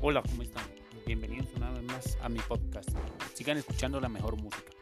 Hola, ¿cómo están? Bienvenidos una vez más a mi podcast. Sigan escuchando la mejor música.